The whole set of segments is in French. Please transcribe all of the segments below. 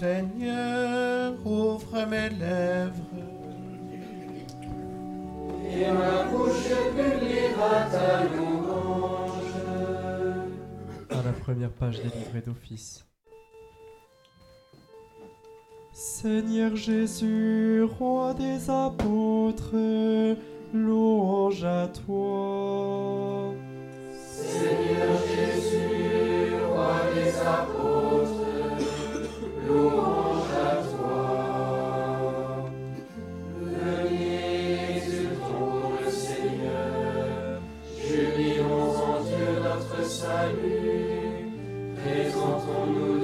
Seigneur, ouvre mes lèvres. Et ma bouche publiera ta louange. À la première page des livrets d'office. Seigneur Jésus, roi des apôtres, louange à toi. Seigneur Jésus, roi des apôtres. salut. Présentons-nous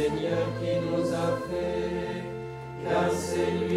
Seigneur qui nous a fait, car c'est lui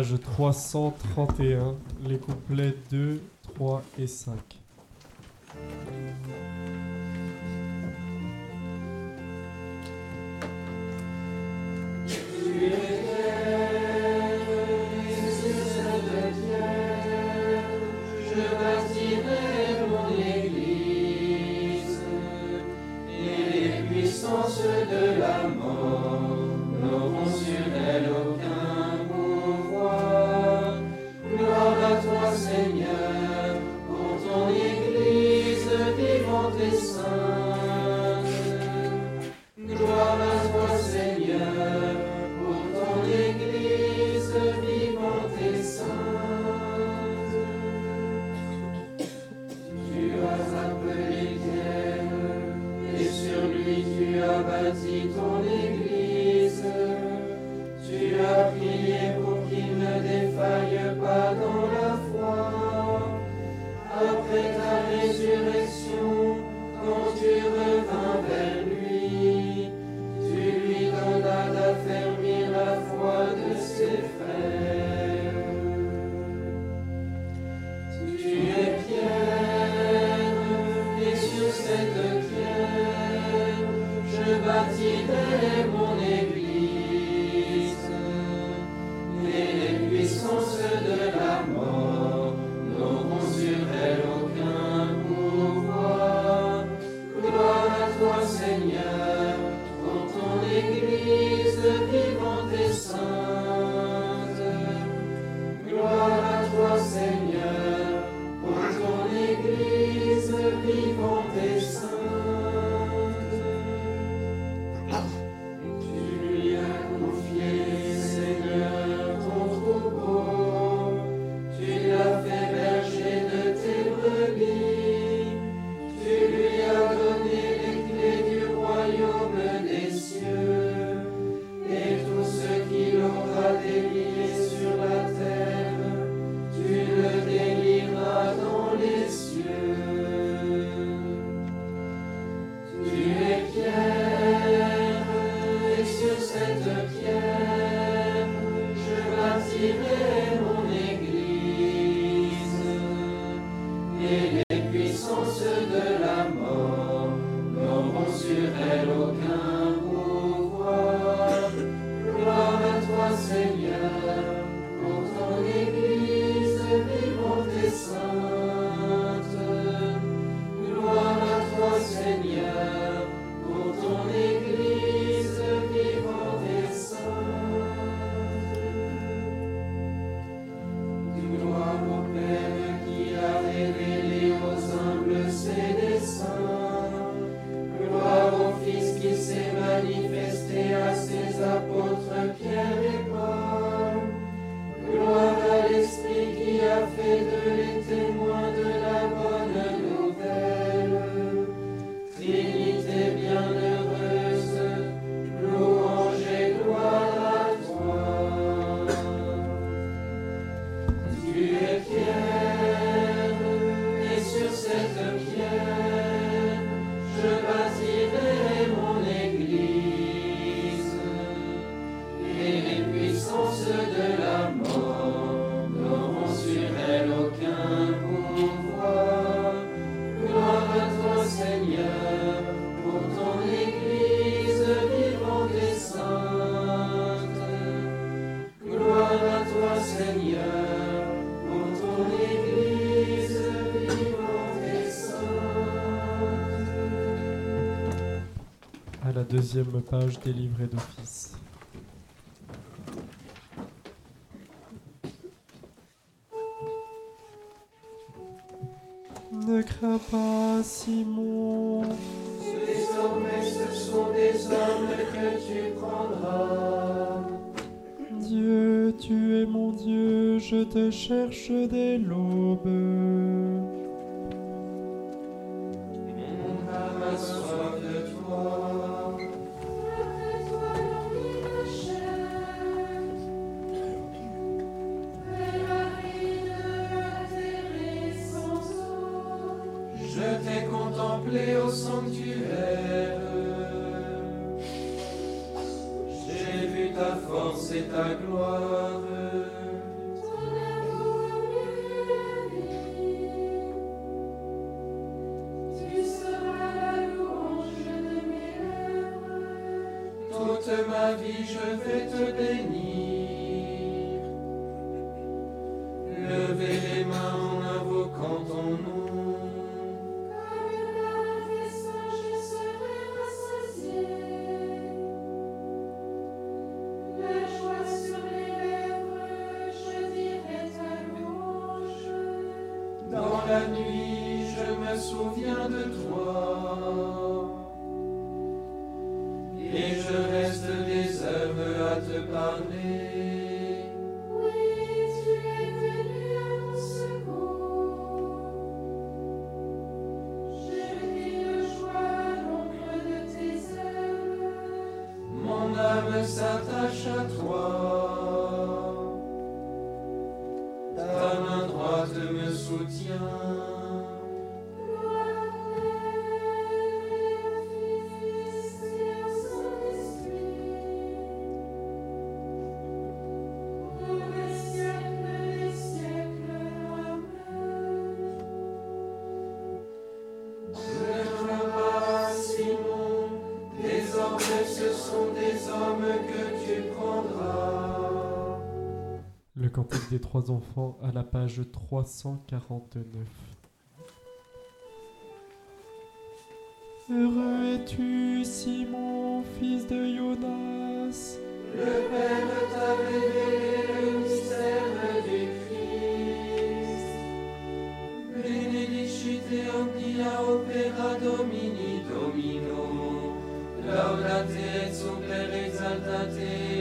page 331, les couplets 2, 3 et 5. Deuxième page des livrets d'office. Ne crains pas, Simon. Désormais, ce sont des hommes que tu prendras. Dieu, tu es mon Dieu, je te cherche dès l'aube. Le cantique des trois enfants à la page 349. Heureux es-tu, Simon, fils de Jonas. Le Père t'a révélé le mystère du Christ. Benedicite omnia opera domini domino. Laudate super exaltate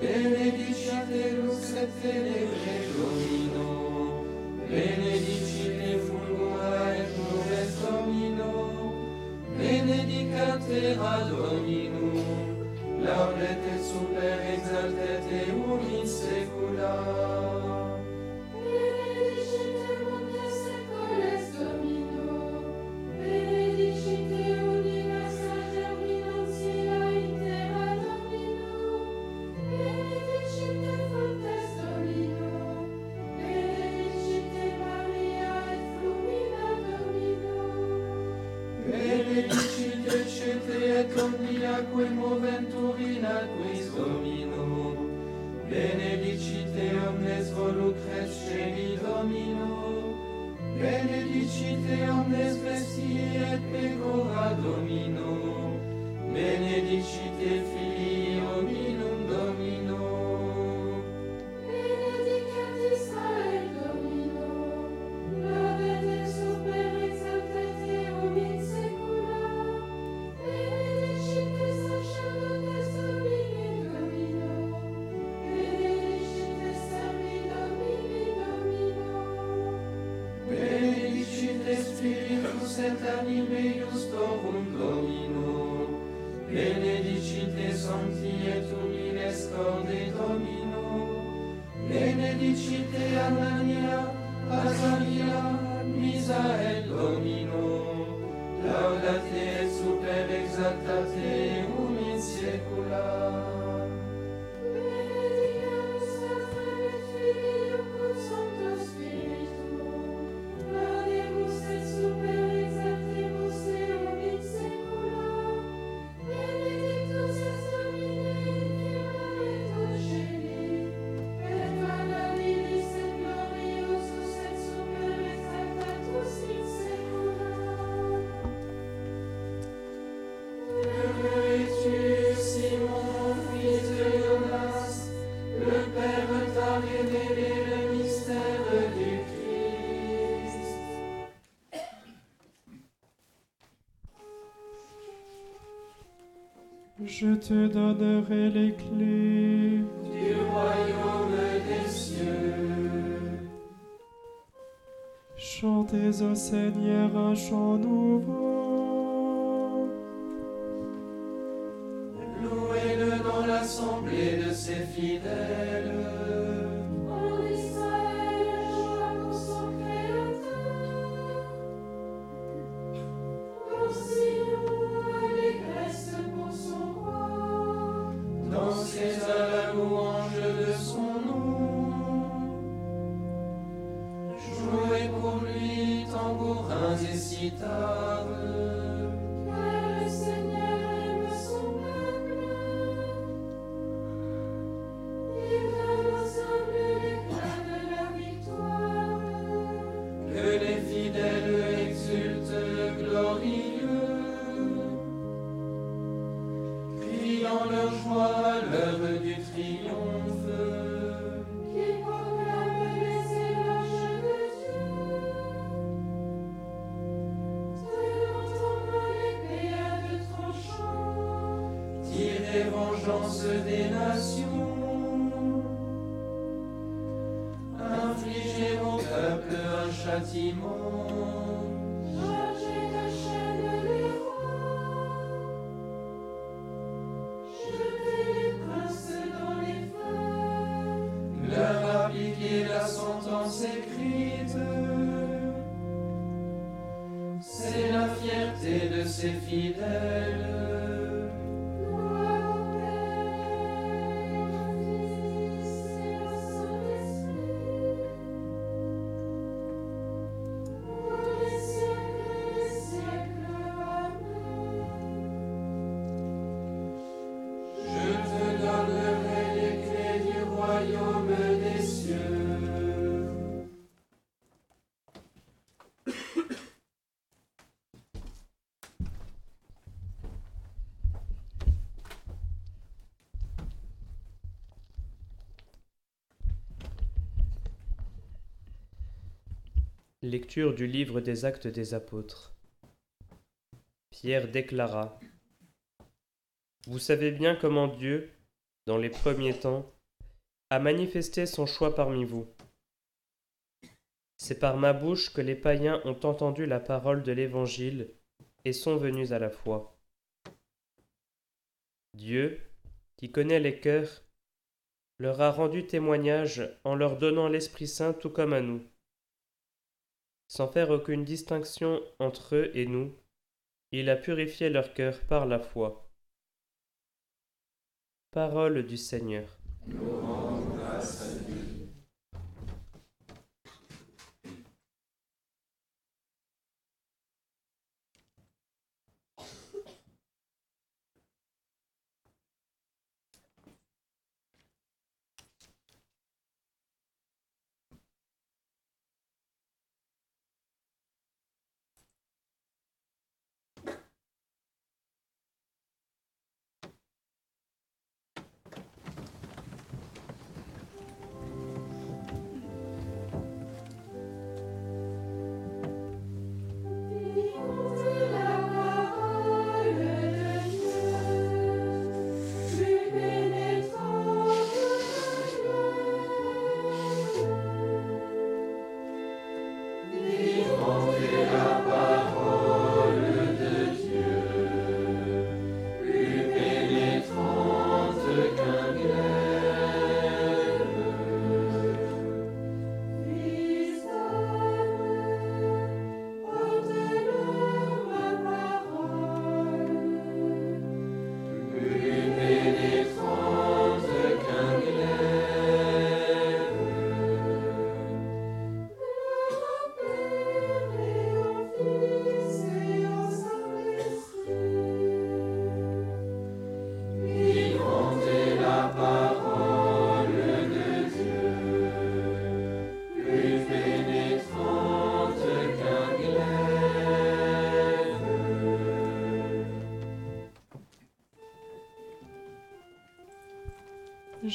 benedicite lux et tenebre domino, benedicite fulgura et nubes domino, benedicat terra dominum, super exaltet eum in secula. benedici te figli je te donnerai les clés du royaume des cieux. Chantez au Seigneur un chant nouveau. たち Lecture du livre des Actes des Apôtres. Pierre déclara Vous savez bien comment Dieu, dans les premiers temps, a manifesté son choix parmi vous. C'est par ma bouche que les païens ont entendu la parole de l'Évangile et sont venus à la foi. Dieu, qui connaît les cœurs, leur a rendu témoignage en leur donnant l'Esprit Saint tout comme à nous. Sans faire aucune distinction entre eux et nous, il a purifié leur cœur par la foi. Parole du Seigneur.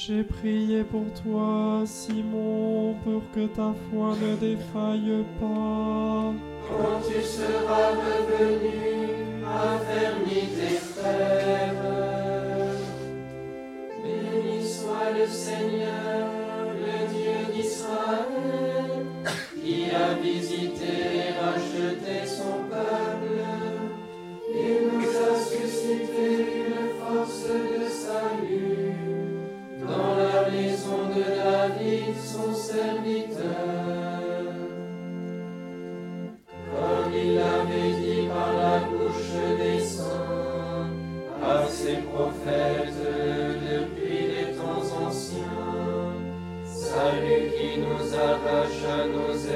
J'ai prié pour toi, Simon, pour que ta foi ne défaille pas. Quand tu seras revenu, affermis tes frères. Béni soit le Seigneur, le Dieu d'Israël, qui a visité nous arrache à nos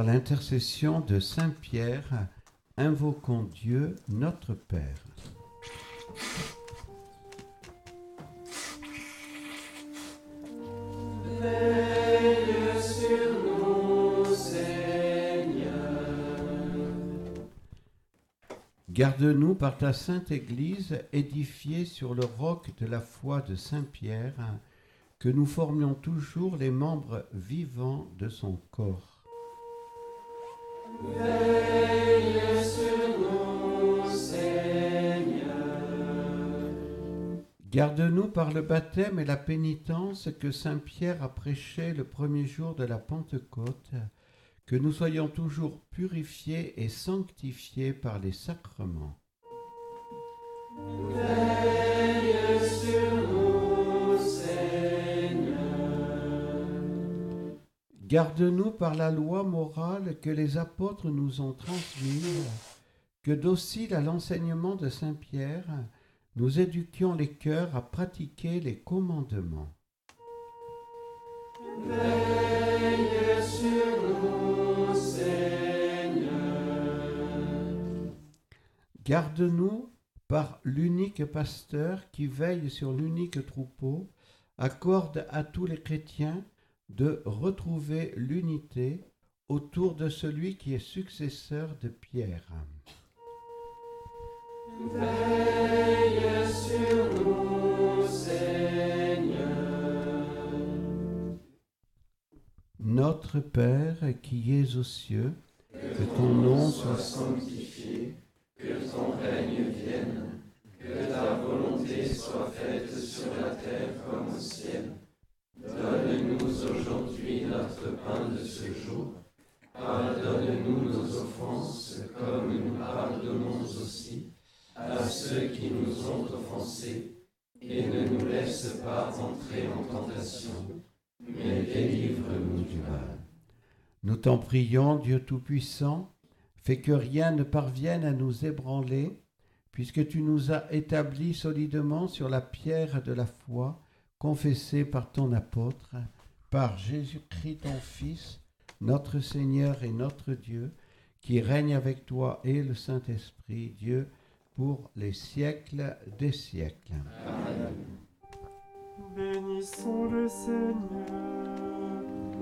Par l'intercession de Saint Pierre, invoquons Dieu notre Père. Garde-nous par ta sainte Église, édifiée sur le roc de la foi de Saint Pierre, que nous formions toujours les membres vivants de son corps. Garde-nous par le baptême et la pénitence que Saint Pierre a prêché le premier jour de la Pentecôte, que nous soyons toujours purifiés et sanctifiés par les sacrements. Garde-nous par la loi morale que les apôtres nous ont transmise, que docile à l'enseignement de Saint Pierre, nous éduquions les cœurs à pratiquer les commandements. Veille sur nous, Seigneur. Garde-nous par l'unique pasteur qui veille sur l'unique troupeau, accorde à tous les chrétiens de retrouver l'unité autour de celui qui est successeur de Pierre. Veille sur nous, Seigneur. Notre Père qui es aux cieux, que ton nom soit sanctifié, que ton règne vienne, que ta volonté soit faite sur la terre comme au ciel. Donne-nous aujourd'hui notre pain de ce jour. Pardonne-nous nos offenses comme nous pardonnons aussi à ceux qui nous ont offensés. Et ne nous laisse pas entrer en tentation, mais délivre-nous du mal. Nous t'en prions, Dieu Tout-Puissant, fais que rien ne parvienne à nous ébranler, puisque tu nous as établis solidement sur la pierre de la foi, confessée par ton apôtre, par Jésus-Christ ton Fils, notre Seigneur et notre Dieu, qui règne avec toi et le Saint-Esprit, Dieu, pour les siècles des siècles. Bénissons le Seigneur.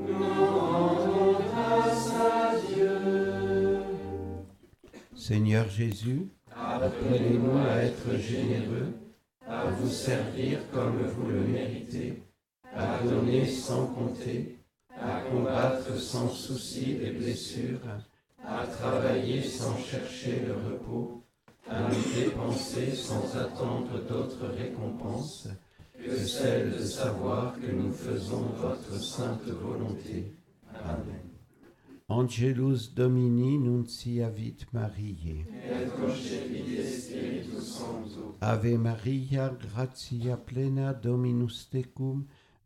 Nous rendons grâce à Dieu. Seigneur Jésus, Apprenez-nous à être généreux, à vous servir comme vous le méritez, à donner sans compter, combattre sans souci les blessures, à travailler sans chercher le repos, à nous dépenser sans attendre d'autres récompenses que celle de savoir que nous faisons votre sainte volonté. Amen. Angelus Domini nunciavit Mariae. Ave Maria, gratia plena Dominus tecum,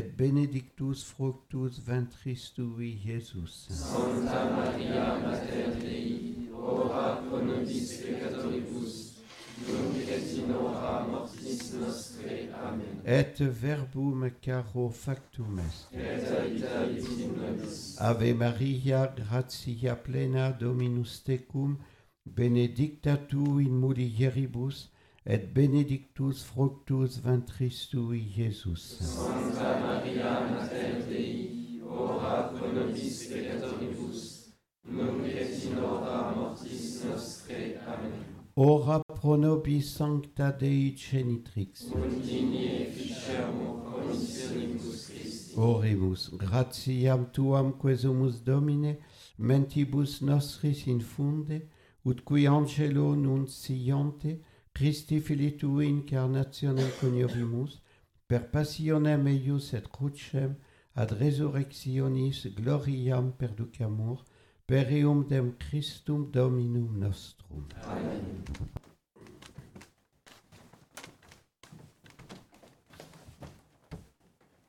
benedictus fructus ventris tui, Iesus. Sancta Maria Mater Dei, ora pro nobis peccatoribus, nunc et in hora mortis nostre. Amen. Et verbum caro factum est. Et habitavit in nobis, Ave Maria, gratia plena Dominus tecum, benedicta tu in mulieribus, et benedictus fructus ventris tui, Iesus. Sancta Maria Mater Dei, ora pro nobis peccatoribus, nunc et in hora mortis nostre. Amen. Ora pro nobis sancta Dei genitrix. Ut efficermo commissionibus Christi. Oremus, gratiam tuam quesumus Domine, mentibus nostris infunde, ut qui angelo nunciante, Christi Filii tui incarnationem coniovimus, per passionem eius et crucem, ad resurrectionis gloriam perducamur, Per eum dem Christum Dominum nostrum.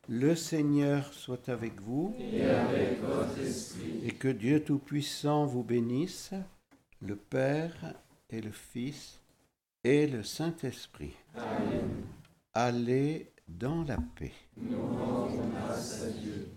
Le Seigneur soit avec vous Et avec votre esprit. et que Dieu Tout-Puissant vous bénisse, le Père et le Fils et le Saint-Esprit. Allez dans la paix. Nous rendons grâce à Dieu.